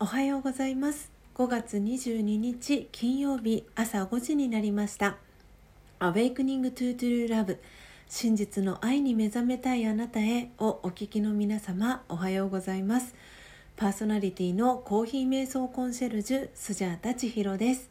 おはようございます。5月22日金曜日朝5時になりました。Awakening to True Love 真実の愛に目覚めたいあなたへをお聞きの皆様おはようございます。パーソナリティのコーヒー瞑想コンシェルジュスジャータ千尋です。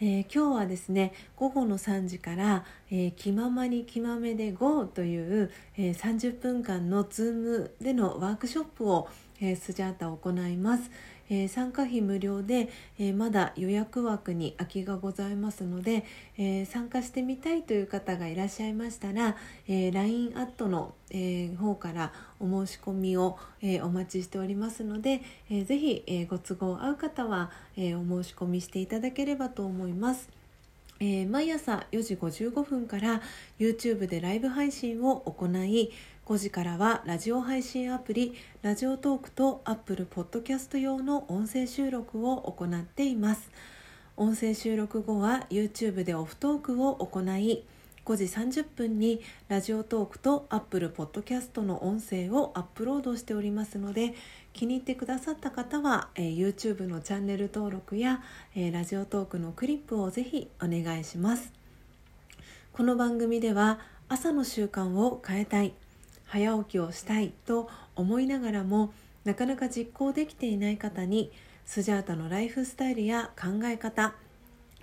えー、今日はですね午後の3時から「えー、気ままに気まめで GO」という、えー、30分間の Zoom でのワークショップを、えー、スジャータ行います。えー、参加費無料で、えー、まだ予約枠に空きがございますので、えー、参加してみたいという方がいらっしゃいましたら、え LINE アットの、え方からお申し込みを、えお待ちしておりますので、えー、ぜひ、えご都合合う方は、えお申し込みしていただければと思います。えー、毎朝4時55分から YouTube でライブ配信を行い5時からはラジオ配信アプリラジオトークと Apple Podcast 用の音声収録を行っています。音声収録後は YouTube でオフトークを行い5時30分にラジオトークと Apple Podcast の音声をアップロードしておりますので気に入ってくださった方は、えー、YouTube のチャンネル登録や、えー、ラジオトークのクリップをぜひお願いします。この番組では朝の習慣を変えたい早起きをしたいと思いながらもなかなか実行できていない方にスジャータのライフスタイルや考え方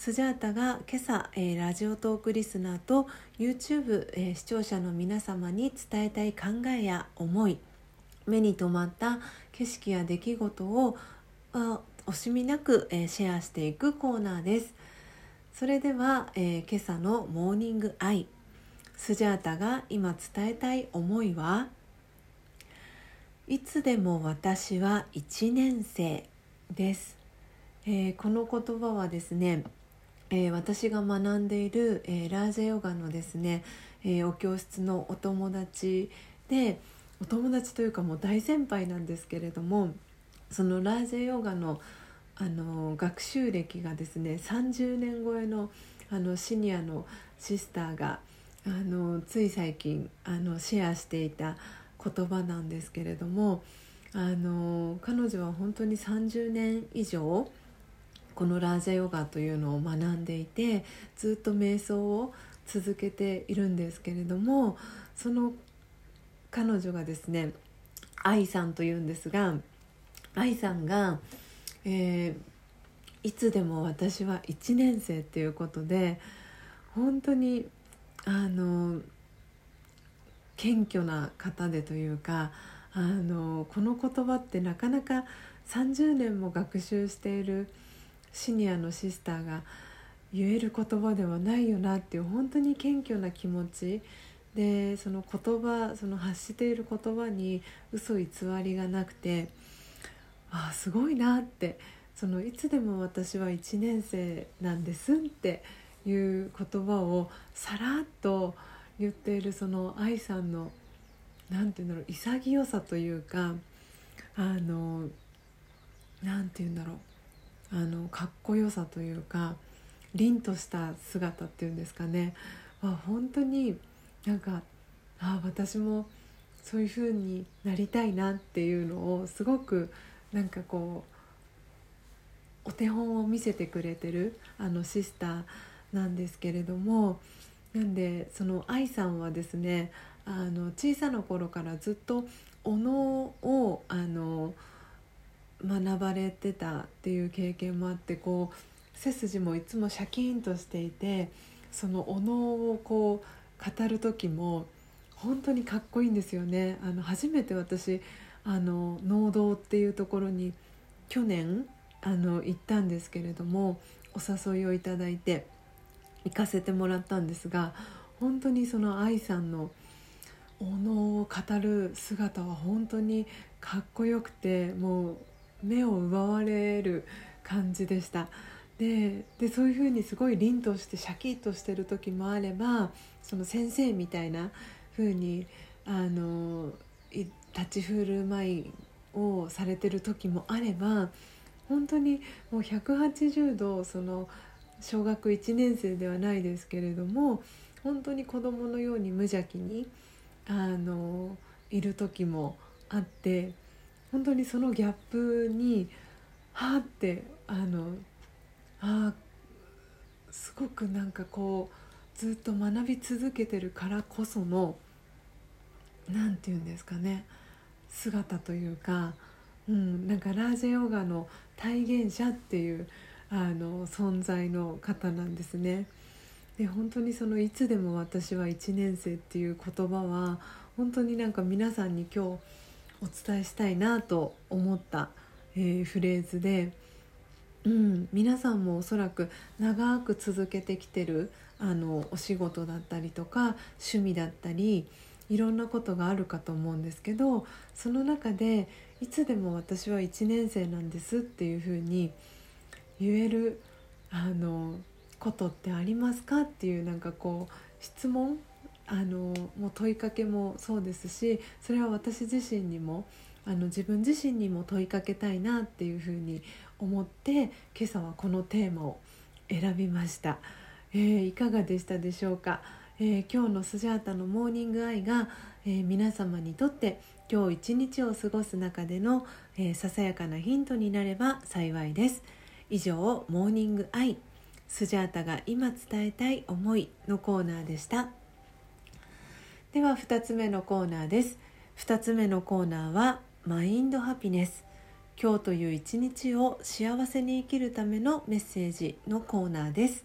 スジャータが今朝、えー、ラジオトークリスナーと YouTube、えー、視聴者の皆様に伝えたい考えや思い目に留まった景色や出来事を惜しみなく、えー、シェアしていくコーナーです。それでは、えー、今朝のモーニングアイスジャータが今伝えたい思いはいつでも私は1年生です、えー、この言葉はですね、えー、私が学んでいる、えー、ラージェヨガのですね、えお教室のお友達でお友達というかもう大先輩なんですけれどもそのラージェヨガのあの学習歴がですね30年超えのあのシニアのシスターがあのつい最近あのシェアしていた言葉なんですけれどもあの彼女は本当に30年以上このラージャヨガというのを学んでいてずっと瞑想を続けているんですけれどもその彼女がですね愛さんというんですが愛さんが、えー、いつでも私は1年生っていうことで本当にあの謙虚な方でというかあのこの言葉ってなかなか30年も学習しているシニアのシスターが言える言葉ではないよなっていう本当に謙虚な気持ち。でその言葉その発している言葉に嘘偽りがなくてああすごいなってそのいつでも私は1年生なんですっていう言葉をさらっと言っているその愛さんの何て言うんだろう潔さというかあの何て言うんだろう。あのかっこよさというか凛とした姿っていうんですかね。あ本当になんかあ私もそういう風になりたいなっていうのをすごくなんかこうお手本を見せてくれてるあのシスターなんですけれどもなんでその愛さんはですねあの小さな頃からずっとお能をあの学ばれてたっていう経験もあってこう背筋もいつもシャキーンとしていてそのお能をこう語る時も本当にかっこいいんですよね。あの初めて私あの農道っていうところに去年あの行ったんですけれどもお誘いをいただいて行かせてもらったんですが本当にその愛さんのお能を語る姿は本当にかっこよくてもう目を奪われる感じでした。でそういうふうにすごい凛としてシャキッとしてる時もあればその先生みたいな風にあに立ち振る舞いをされてる時もあれば本当にもう180度その小学1年生ではないですけれども本当に子供のように無邪気にあのいる時もあって本当にそのギャップにはあってあのあすごくなんかこうずっと学び続けてるからこその何て言うんですかね姿というか、うん、なんかラージェヨガの体現者っていうあの存在の方なんですね。で本当にそのいつでも私は1年生っていう言葉は本当になんか皆さんに今日お伝えしたいなと思った、えー、フレーズで、うん、皆さんもおそらく長く続けてきてるあのお仕事だったりとか趣味だったりいろんなことがあるかと思うんですけどその中でいつでも私は1年生なんですっていうふうに言えるあのことってありますかっていうなんかこう質問あのもう問いかけもそうですしそれは私自身にもあの自分自身にも問いかけたいなっていうふうに思って今朝はこのテーマを選びました、えー、いかがでしたでしょうか？えー、今日のスジャータのモーニングアイが、えー、皆様にとって今日一日を過ごす中での、え、ささやかなヒントになれば幸いです。以上モーニングアイスジャータが今伝えたい思いのコーナーでした。では2つ目のコーナーです。2つ目のコーナーはマインドハピネス。今日という一日を幸せに生きるためのメッセージのコーナーです。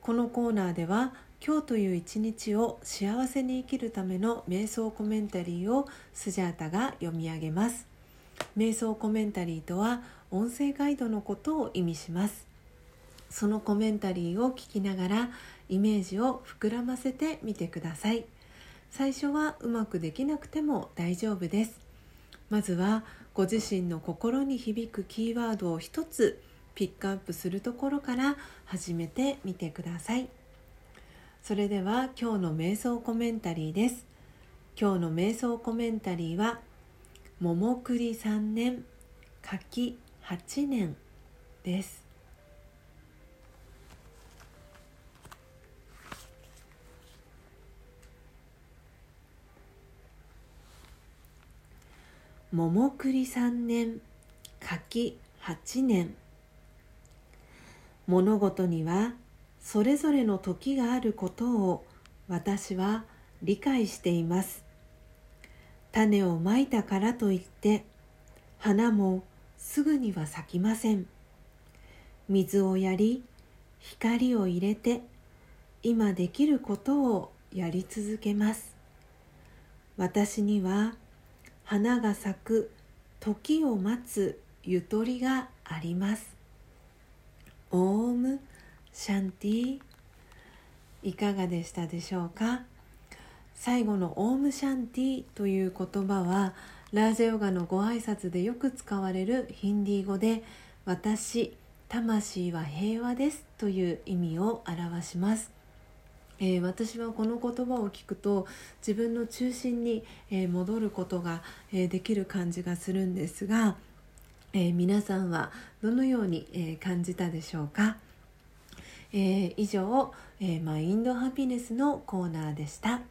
このコーナーでは今日という一日を幸せに生きるための瞑想コメンタリーをスジャータが読み上げます。瞑想コメンタリーとは音声ガイドのことを意味します。そのコメンタリーを聞きながらイメージを膨らませてみてください。最初はうまくできなくても大丈夫です。まずはご自身の心に響くキーワードを一つピックアップするところから始めてみてください。それでは今日の瞑想コメンタリーです。今日の瞑想コメンタリーは桃栗3年柿8年です。桃栗3年柿8年。物事にはそれぞれの時があることを私は理解しています。種をまいたからといって花もすぐには咲きません。水をやり光を入れて今できることをやり続けます。私には花が咲く時を待つゆとりがあります。オームシャンティいかがでしたでしょうか？最後のオームシャンティという言葉はラージャヨガのご挨拶でよく使われるヒンディー語で私魂は平和ですという意味を表します、えー、私はこの言葉を聞くと自分の中心に、えー、戻ることが、えー、できる感じがするんですが、え皆さんはどのように、え感じたでしょうか？え、以上、え、マインドハピネスのコーナーでした、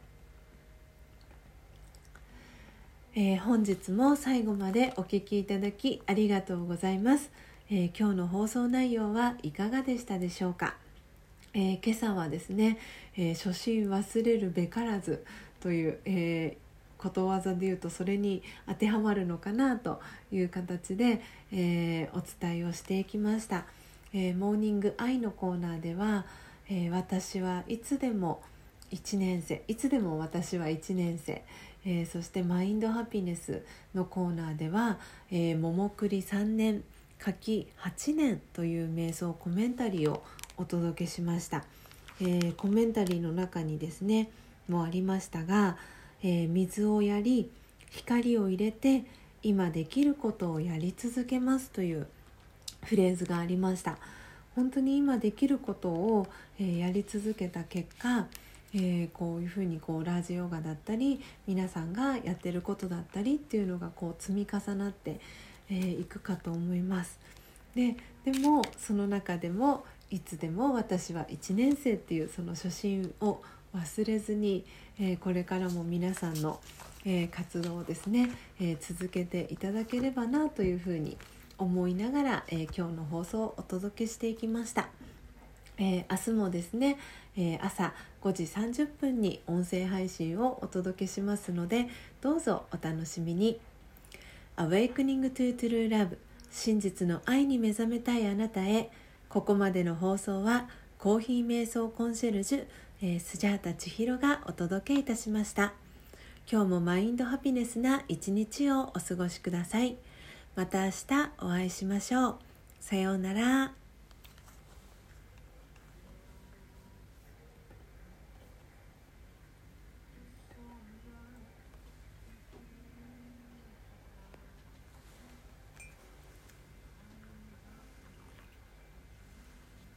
え、本日も最後までお聴きいただきありがとうございます、え今日の放送内容はいかがでしたでしょうか、え今朝はですね、え初心忘れるべからずという、えことわざで言うとそれに当てはまるのかなという形で、え、お伝えをしていきました、え、モーニングアイのコーナーでは、え、私はいつでも1年生いつでも私は1年生、えそしてマインドハピネスのコーナーでは「え桃栗3年柿8年」という瞑想コメンタリーをお届けしました、えーコメンタリーの中にですねもありましたがえー、水をやり光を入れて今できることをやり続けますというフレーズがありました。本当に今できることを、えー、やり続けた結果、えー、こういうふうにこうラジヨガだったり皆さんがやってることだったりっていうのがこう積み重なってい、えー、くかと思います。ででもその中でもいつでも私は1年生っていうその初心を忘れずに、えー、これからも皆さんの、えー、活動をですね、えー、続けていただければなというふうに思いながら、え今日の放送をお届けしていきました。え明日もですね、え朝5時30分に音声配信をお届けしますのでどうぞお楽しみに。Awakening to True Love 真実の愛に目覚めたいあなたへここまでの放送はコーヒー瞑想コンシェルジュえー、スジャータ千尋がお届けいたしました。今日もマインドハピネスな一日をお過ごしください。また明日お会いしましょう。さようなら。